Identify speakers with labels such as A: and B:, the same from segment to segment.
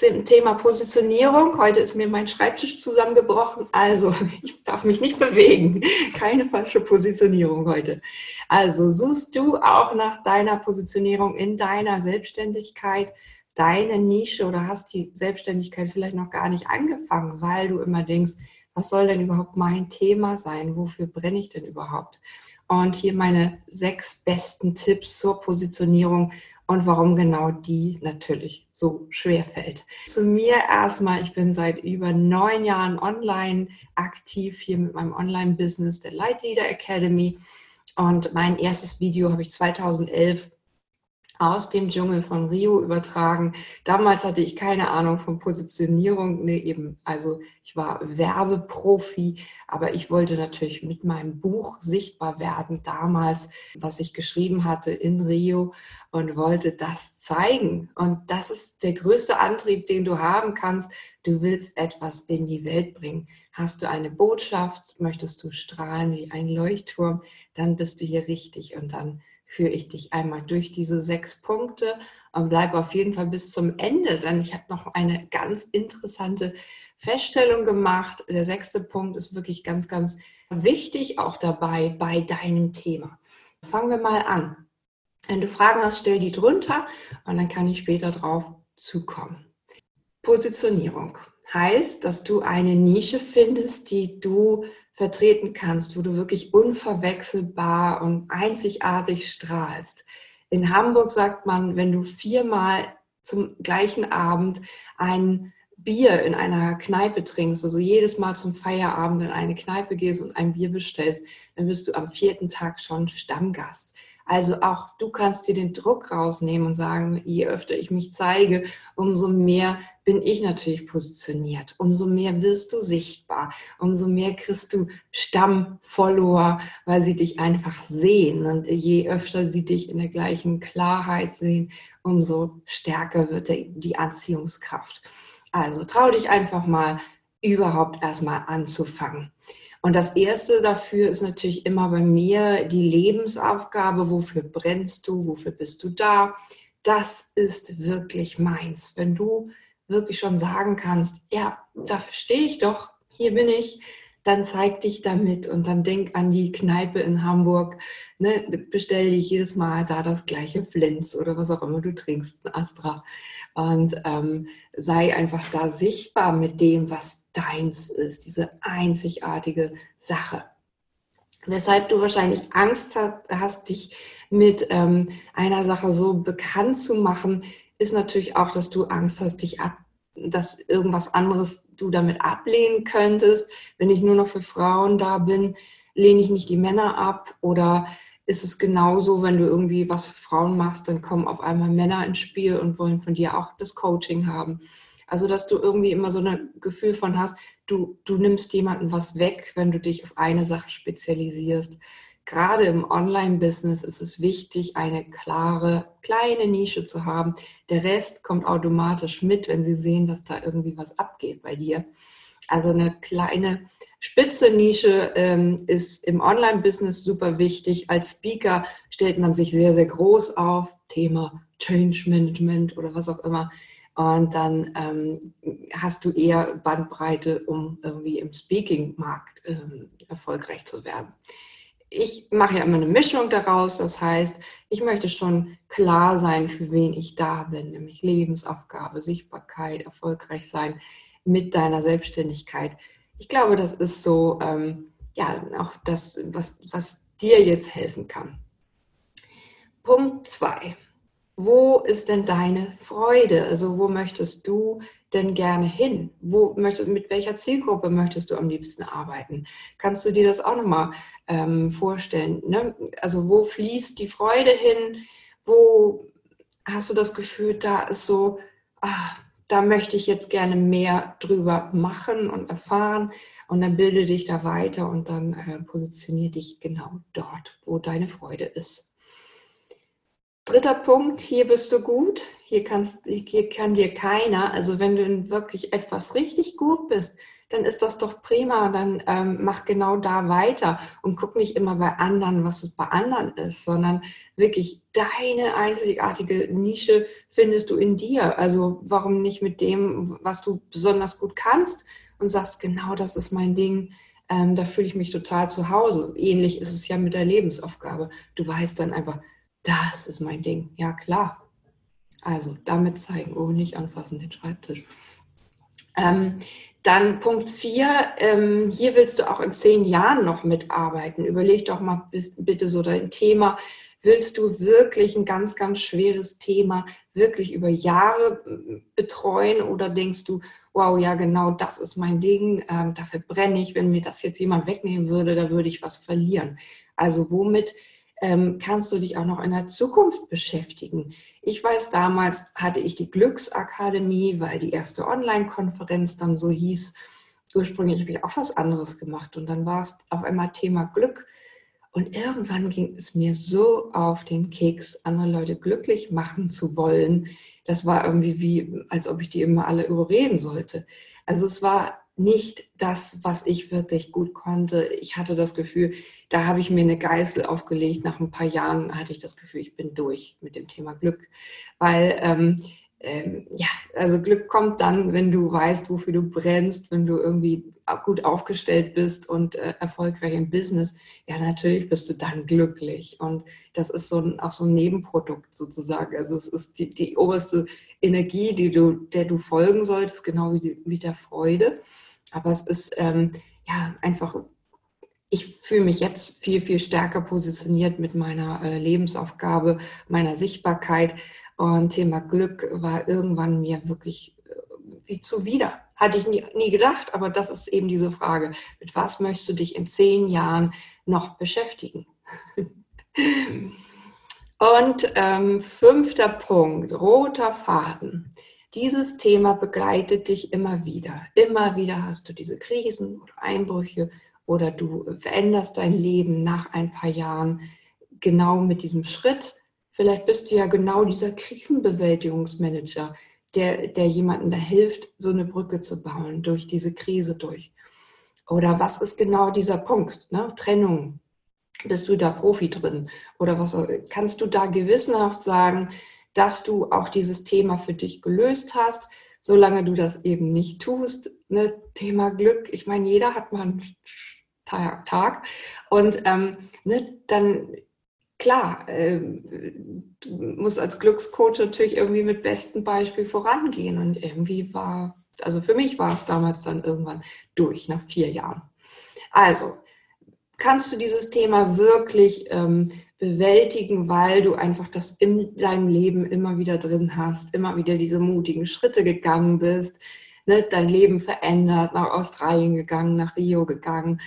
A: zum Thema Positionierung. Heute ist mir mein Schreibtisch zusammengebrochen, also ich darf mich nicht bewegen. Keine falsche Positionierung heute. Also suchst du auch nach deiner Positionierung in deiner Selbstständigkeit, deine Nische oder hast die Selbstständigkeit vielleicht noch gar nicht angefangen, weil du immer denkst, was soll denn überhaupt mein Thema sein? Wofür brenne ich denn überhaupt? Und hier meine sechs besten Tipps zur Positionierung und warum genau die natürlich so schwer fällt. Zu mir erstmal, ich bin seit über neun Jahren online aktiv hier mit meinem Online-Business der Light Leader Academy. Und mein erstes Video habe ich 2011 aus dem Dschungel von Rio übertragen. Damals hatte ich keine Ahnung von Positionierung, nee, eben, also ich war Werbeprofi, aber ich wollte natürlich mit meinem Buch sichtbar werden, damals, was ich geschrieben hatte in Rio und wollte das zeigen. Und das ist der größte Antrieb, den du haben kannst. Du willst etwas in die Welt bringen. Hast du eine Botschaft, möchtest du strahlen wie ein Leuchtturm, dann bist du hier richtig und dann führe ich dich einmal durch diese sechs Punkte und bleib auf jeden Fall bis zum Ende, denn ich habe noch eine ganz interessante Feststellung gemacht. Der sechste Punkt ist wirklich ganz, ganz wichtig auch dabei bei deinem Thema. Fangen wir mal an. Wenn du Fragen hast, stell die drunter und dann kann ich später drauf zukommen. Positionierung heißt, dass du eine Nische findest, die du vertreten kannst, wo du wirklich unverwechselbar und einzigartig strahlst. In Hamburg sagt man, wenn du viermal zum gleichen Abend ein Bier in einer Kneipe trinkst, also jedes Mal zum Feierabend in eine Kneipe gehst und ein Bier bestellst, dann bist du am vierten Tag schon Stammgast. Also auch du kannst dir den Druck rausnehmen und sagen, je öfter ich mich zeige, umso mehr bin ich natürlich positioniert, umso mehr wirst du sichtbar, umso mehr kriegst du Stammfollower, weil sie dich einfach sehen. Und je öfter sie dich in der gleichen Klarheit sehen, umso stärker wird die Anziehungskraft. Also trau dich einfach mal überhaupt erstmal anzufangen. Und das Erste dafür ist natürlich immer bei mir die Lebensaufgabe. Wofür brennst du? Wofür bist du da? Das ist wirklich meins. Wenn du wirklich schon sagen kannst, ja, dafür stehe ich doch, hier bin ich, dann zeig dich damit und dann denk an die Kneipe in Hamburg. Ne, bestell dich jedes Mal da das gleiche Flens oder was auch immer du trinkst, ein Astra. Und ähm, sei einfach da sichtbar mit dem, was deins ist, diese einzigartige Sache. Weshalb du wahrscheinlich Angst hast, dich mit ähm, einer Sache so bekannt zu machen, ist natürlich auch, dass du Angst hast, dich ab dass irgendwas anderes du damit ablehnen könntest. Wenn ich nur noch für Frauen da bin, lehne ich nicht die Männer ab oder ist es genauso, wenn du irgendwie was für Frauen machst, dann kommen auf einmal Männer ins Spiel und wollen von dir auch das Coaching haben. Also, dass du irgendwie immer so ein Gefühl von hast, du, du nimmst jemanden was weg, wenn du dich auf eine Sache spezialisierst gerade im Online-Business ist es wichtig, eine klare, kleine Nische zu haben. Der Rest kommt automatisch mit, wenn sie sehen, dass da irgendwie was abgeht bei dir. Also eine kleine spitze Nische ähm, ist im Online-Business super wichtig. Als Speaker stellt man sich sehr, sehr groß auf. Thema Change Management oder was auch immer. Und dann ähm, hast du eher Bandbreite, um irgendwie im Speaking-Markt ähm, erfolgreich zu werden ich mache ja immer eine Mischung daraus. Das heißt, ich möchte schon klar sein, für wen ich da bin, nämlich Lebensaufgabe, Sichtbarkeit, erfolgreich sein mit deiner Selbstständigkeit. Ich glaube, das ist so, ähm, ja, auch das, was, was dir jetzt helfen kann. Punkt zwei. Wo ist denn deine Freude? Also wo möchtest du denn gerne hin? Wo möchtest, mit welcher Zielgruppe möchtest du am liebsten arbeiten? Kannst du dir das auch nochmal ähm, vorstellen? Ne? Also wo fließt die Freude hin? Wo hast du das Gefühl, da ist so, ah, da möchte ich jetzt gerne mehr drüber machen und erfahren und dann bilde dich da weiter und dann äh, positioniere dich genau dort, wo deine Freude ist. Dritter Punkt, hier bist du gut, hier, kannst, hier kann dir keiner, also wenn du in wirklich etwas richtig gut bist, dann ist das doch prima. Dann ähm, mach genau da weiter und guck nicht immer bei anderen, was es bei anderen ist, sondern wirklich deine einzigartige Nische findest du in dir. Also warum nicht mit dem, was du besonders gut kannst und sagst, genau das ist mein Ding. Ähm, da fühle ich mich total zu Hause. Ähnlich ist es ja mit der Lebensaufgabe. Du weißt dann einfach, das ist mein Ding. Ja, klar. Also damit zeigen, oh, nicht anfassen den Schreibtisch. Ähm, dann Punkt 4, ähm, hier willst du auch in zehn Jahren noch mitarbeiten. Überleg doch mal bitte so dein Thema. Willst du wirklich ein ganz, ganz schweres Thema wirklich über Jahre äh, betreuen oder denkst du, wow, ja genau, das ist mein Ding, ähm, dafür brenne ich, wenn mir das jetzt jemand wegnehmen würde, da würde ich was verlieren. Also womit ähm, kannst du dich auch noch in der Zukunft beschäftigen. Ich weiß, damals hatte ich die Glücksakademie, weil die erste Online-Konferenz dann so hieß. Ursprünglich habe ich auch was anderes gemacht und dann war es auf einmal Thema Glück. Und irgendwann ging es mir so auf den Keks, andere Leute glücklich machen zu wollen. Das war irgendwie wie, als ob ich die immer alle überreden sollte. Also es war nicht das, was ich wirklich gut konnte. Ich hatte das Gefühl, da habe ich mir eine Geißel aufgelegt. Nach ein paar Jahren hatte ich das Gefühl, ich bin durch mit dem Thema Glück. Weil, ähm, ähm, ja, also Glück kommt dann, wenn du weißt, wofür du brennst, wenn du irgendwie gut aufgestellt bist und äh, erfolgreich im Business. Ja, natürlich bist du dann glücklich. Und das ist so ein, auch so ein Nebenprodukt sozusagen. Also es ist die, die oberste Energie, die du, der du folgen solltest, genau wie, die, wie der Freude. Aber es ist ähm, ja einfach, ich fühle mich jetzt viel, viel stärker positioniert mit meiner äh, Lebensaufgabe, meiner Sichtbarkeit. Und Thema Glück war irgendwann mir wirklich äh, wie zuwider. Hatte ich nie, nie gedacht, aber das ist eben diese Frage. Mit was möchtest du dich in zehn Jahren noch beschäftigen? Und ähm, fünfter Punkt, roter Faden. Dieses Thema begleitet dich immer wieder. Immer wieder hast du diese Krisen oder Einbrüche oder du veränderst dein Leben nach ein paar Jahren genau mit diesem Schritt. Vielleicht bist du ja genau dieser Krisenbewältigungsmanager, der, der jemandem da hilft, so eine Brücke zu bauen, durch diese Krise durch. Oder was ist genau dieser Punkt? Ne? Trennung. Bist du da Profi drin? Oder was kannst du da gewissenhaft sagen, dass du auch dieses Thema für dich gelöst hast, solange du das eben nicht tust. Ne? Thema Glück, ich meine, jeder hat mal einen Tag und ähm, ne, dann klar, äh, du musst als Glückscoach natürlich irgendwie mit bestem Beispiel vorangehen und irgendwie war, also für mich war es damals dann irgendwann durch, nach vier Jahren. Also, kannst du dieses Thema wirklich ähm, bewältigen, weil du einfach das in deinem Leben immer wieder drin hast, immer wieder diese mutigen Schritte gegangen bist, ne, dein Leben verändert, nach Australien gegangen, nach Rio gegangen,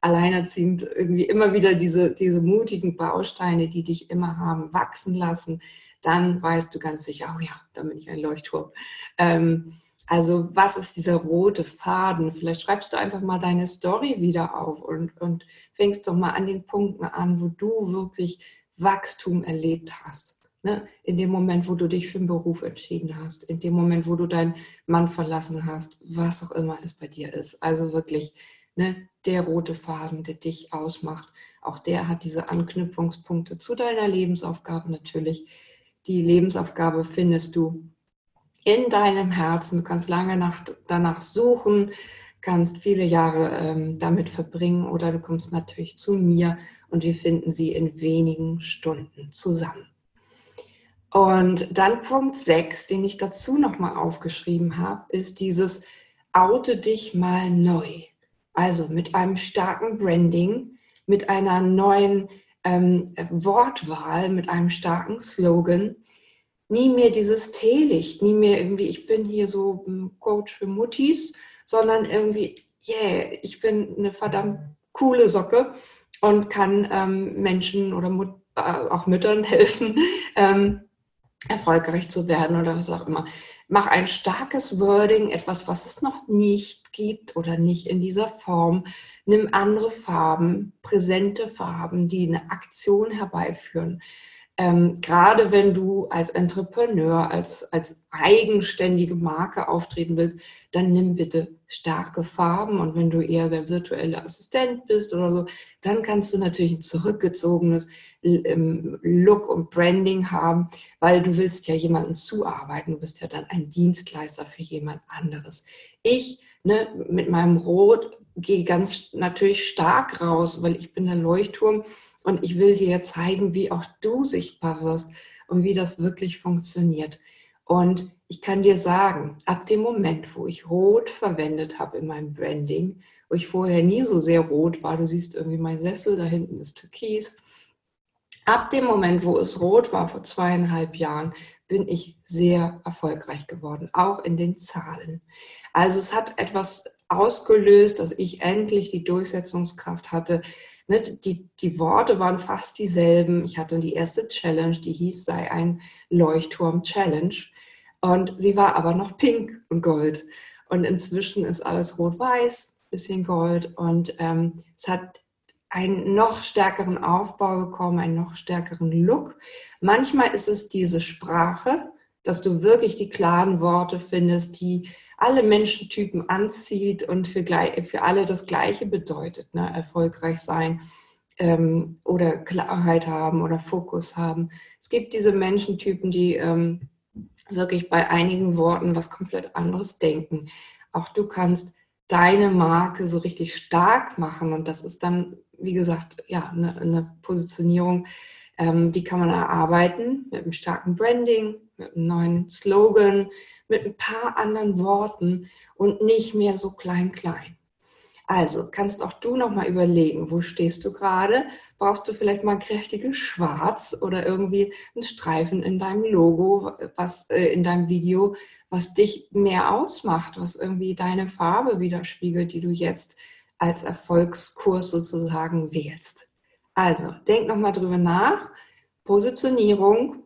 A: alleinerziehend irgendwie immer wieder diese, diese mutigen Bausteine, die dich immer haben wachsen lassen, dann weißt du ganz sicher, oh ja, da bin ich ein Leuchtturm. Ähm, also was ist dieser rote Faden? Vielleicht schreibst du einfach mal deine Story wieder auf und, und fängst doch mal an den Punkten an, wo du wirklich Wachstum erlebt hast. Ne? In dem Moment, wo du dich für einen Beruf entschieden hast, in dem Moment, wo du deinen Mann verlassen hast, was auch immer es bei dir ist. Also wirklich ne, der rote Faden, der dich ausmacht. Auch der hat diese Anknüpfungspunkte zu deiner Lebensaufgabe natürlich. Die Lebensaufgabe findest du in deinem Herzen. Du kannst lange nach, danach suchen, kannst viele Jahre ähm, damit verbringen oder du kommst natürlich zu mir und wir finden sie in wenigen Stunden zusammen. Und dann Punkt 6, den ich dazu nochmal aufgeschrieben habe, ist dieses Oute dich mal neu. Also mit einem starken Branding, mit einer neuen ähm, Wortwahl, mit einem starken Slogan, nie mehr dieses Teelicht, nie mehr irgendwie, ich bin hier so ein Coach für Muttis, sondern irgendwie, yeah, ich bin eine verdammt coole Socke und kann ähm, Menschen oder Mut äh, auch Müttern helfen, ähm, erfolgreich zu werden oder was auch immer. Mach ein starkes Wording, etwas, was es noch nicht gibt oder nicht in dieser Form. Nimm andere Farben, präsente Farben, die eine Aktion herbeiführen ähm, gerade wenn du als Entrepreneur, als, als eigenständige Marke auftreten willst, dann nimm bitte starke Farben. Und wenn du eher der virtuelle Assistent bist oder so, dann kannst du natürlich ein zurückgezogenes ähm, Look und Branding haben, weil du willst ja jemanden zuarbeiten. Du bist ja dann ein Dienstleister für jemand anderes. Ich ne, mit meinem Rot gehe ganz natürlich stark raus, weil ich bin der Leuchtturm und ich will dir zeigen, wie auch du sichtbar wirst und wie das wirklich funktioniert. Und ich kann dir sagen, ab dem Moment, wo ich Rot verwendet habe in meinem Branding, wo ich vorher nie so sehr rot war, du siehst irgendwie mein Sessel, da hinten ist Türkis. Ab dem Moment, wo es rot war, vor zweieinhalb Jahren, bin ich sehr erfolgreich geworden, auch in den Zahlen. Also es hat etwas ausgelöst, dass ich endlich die Durchsetzungskraft hatte. Ne, die, die Worte waren fast dieselben. Ich hatte die erste Challenge, die hieß, sei ein Leuchtturm-Challenge. Und sie war aber noch pink und gold. Und inzwischen ist alles rot-weiß, bisschen gold. Und ähm, es hat einen noch stärkeren Aufbau bekommen, einen noch stärkeren Look. Manchmal ist es diese Sprache, dass du wirklich die klaren Worte findest, die alle Menschentypen anzieht und für, für alle das Gleiche bedeutet. Ne? Erfolgreich sein ähm, oder Klarheit haben oder Fokus haben. Es gibt diese Menschentypen, die ähm, wirklich bei einigen Worten was komplett anderes denken. Auch du kannst deine Marke so richtig stark machen und das ist dann, wie gesagt, ja, eine, eine Positionierung, ähm, die kann man erarbeiten mit einem starken Branding, mit einem neuen Slogan, mit ein paar anderen Worten und nicht mehr so klein, klein. Also kannst auch du noch mal überlegen, wo stehst du gerade? Brauchst du vielleicht mal ein kräftiges Schwarz oder irgendwie einen Streifen in deinem Logo, was äh, in deinem Video, was dich mehr ausmacht, was irgendwie deine Farbe widerspiegelt, die du jetzt als Erfolgskurs sozusagen wählst. Also denk noch mal drüber nach. Positionierung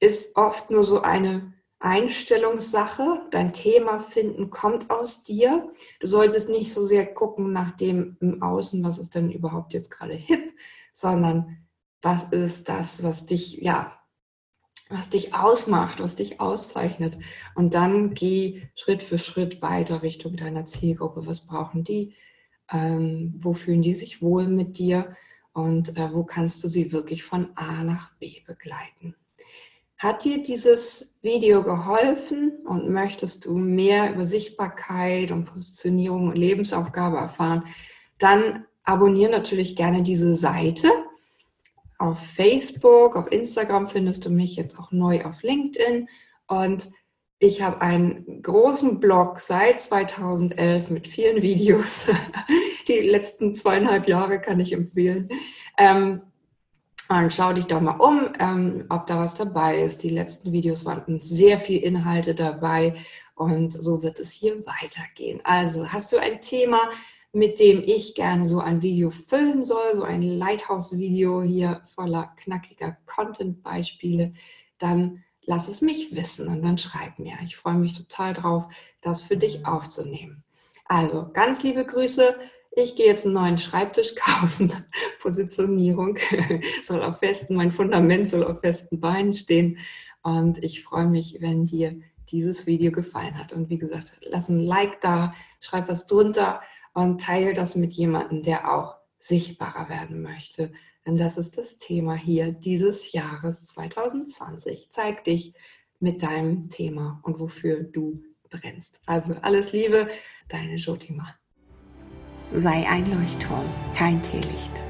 A: ist oft nur so eine Einstellungssache. Dein Thema finden kommt aus dir. Du solltest nicht so sehr gucken nach dem im Außen, was ist denn überhaupt jetzt gerade hip, sondern was ist das, was dich, ja, was dich ausmacht, was dich auszeichnet. Und dann geh Schritt für Schritt weiter Richtung deiner Zielgruppe. Was brauchen die? Ähm, wo fühlen die sich wohl mit dir? Und äh, wo kannst du sie wirklich von A nach B begleiten? Hat dir dieses Video geholfen und möchtest du mehr über Sichtbarkeit und Positionierung und Lebensaufgabe erfahren, dann abonniere natürlich gerne diese Seite. Auf Facebook, auf Instagram findest du mich jetzt auch neu auf LinkedIn und ich habe einen großen Blog seit 2011 mit vielen Videos. Die letzten zweieinhalb Jahre kann ich empfehlen. Ähm, und schau dich doch mal um, ähm, ob da was dabei ist. Die letzten Videos waren sehr viel Inhalte dabei und so wird es hier weitergehen. Also hast du ein Thema, mit dem ich gerne so ein Video füllen soll, so ein Lighthouse-Video hier voller knackiger Content-Beispiele, dann lass es mich wissen und dann schreib mir. Ich freue mich total drauf, das für dich aufzunehmen. Also ganz liebe Grüße ich gehe jetzt einen neuen Schreibtisch kaufen. Positionierung soll auf festen, mein Fundament soll auf festen Beinen stehen. Und ich freue mich, wenn dir dieses Video gefallen hat. Und wie gesagt, lass ein Like da, schreib was drunter und teile das mit jemandem, der auch sichtbarer werden möchte. Denn das ist das Thema hier dieses Jahres 2020. Zeig dich mit deinem Thema und wofür du brennst. Also alles Liebe, deine Jotima
B: sei ein Leuchtturm, kein Teelicht.